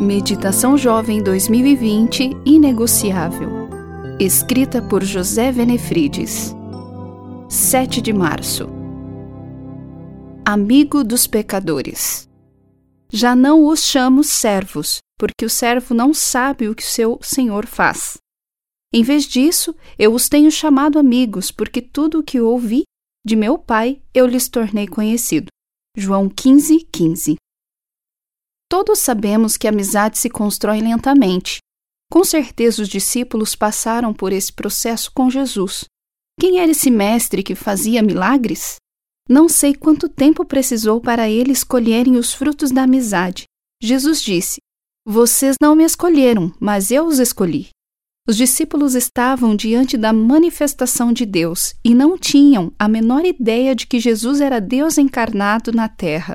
Meditação Jovem 2020 Inegociável. Escrita por José Venefrides. 7 de março. Amigo dos pecadores. Já não os chamo servos, porque o servo não sabe o que seu senhor faz. Em vez disso, eu os tenho chamado amigos, porque tudo o que ouvi de meu pai eu lhes tornei conhecido. João 15, 15. Todos sabemos que a amizade se constrói lentamente. Com certeza os discípulos passaram por esse processo com Jesus. Quem era esse mestre que fazia milagres? Não sei quanto tempo precisou para eles escolherem os frutos da amizade. Jesus disse: Vocês não me escolheram, mas eu os escolhi. Os discípulos estavam diante da manifestação de Deus e não tinham a menor ideia de que Jesus era Deus encarnado na terra.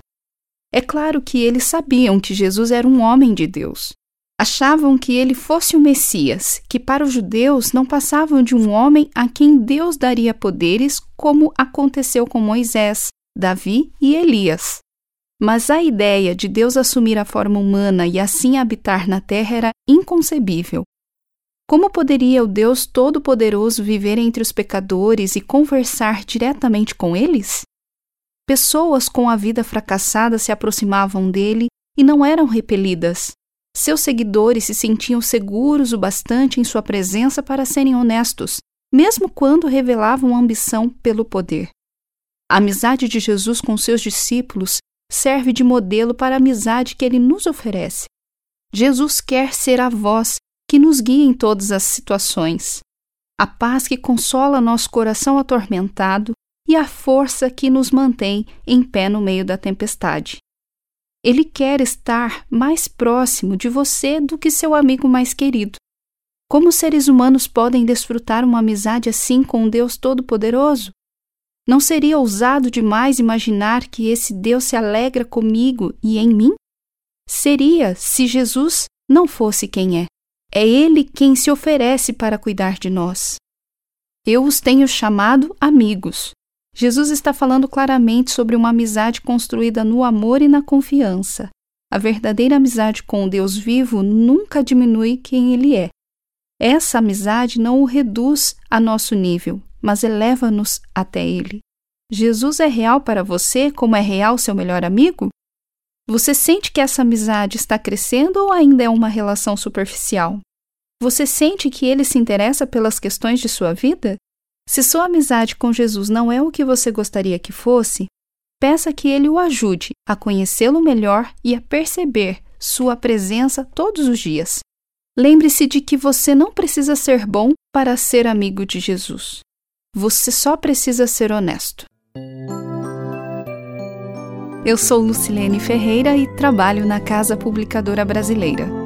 É claro que eles sabiam que Jesus era um homem de Deus. Achavam que ele fosse o Messias, que para os judeus não passavam de um homem a quem Deus daria poderes, como aconteceu com Moisés, Davi e Elias. Mas a ideia de Deus assumir a forma humana e assim habitar na terra era inconcebível. Como poderia o Deus Todo-Poderoso viver entre os pecadores e conversar diretamente com eles? Pessoas com a vida fracassada se aproximavam dele e não eram repelidas. Seus seguidores se sentiam seguros o bastante em sua presença para serem honestos, mesmo quando revelavam ambição pelo poder. A amizade de Jesus com seus discípulos serve de modelo para a amizade que ele nos oferece. Jesus quer ser a voz que nos guia em todas as situações. A paz que consola nosso coração atormentado e a força que nos mantém em pé no meio da tempestade. Ele quer estar mais próximo de você do que seu amigo mais querido. Como seres humanos podem desfrutar uma amizade assim com um Deus Todo-Poderoso? Não seria ousado demais imaginar que esse Deus se alegra comigo e em mim? Seria se Jesus não fosse quem é. É Ele quem se oferece para cuidar de nós. Eu os tenho chamado amigos, Jesus está falando claramente sobre uma amizade construída no amor e na confiança. A verdadeira amizade com o Deus vivo nunca diminui quem ele é. Essa amizade não o reduz a nosso nível, mas eleva-nos até ele. Jesus é real para você como é real seu melhor amigo? Você sente que essa amizade está crescendo ou ainda é uma relação superficial? Você sente que ele se interessa pelas questões de sua vida? Se sua amizade com Jesus não é o que você gostaria que fosse, peça que ele o ajude a conhecê-lo melhor e a perceber sua presença todos os dias. Lembre-se de que você não precisa ser bom para ser amigo de Jesus. Você só precisa ser honesto. Eu sou Lucilene Ferreira e trabalho na Casa Publicadora Brasileira.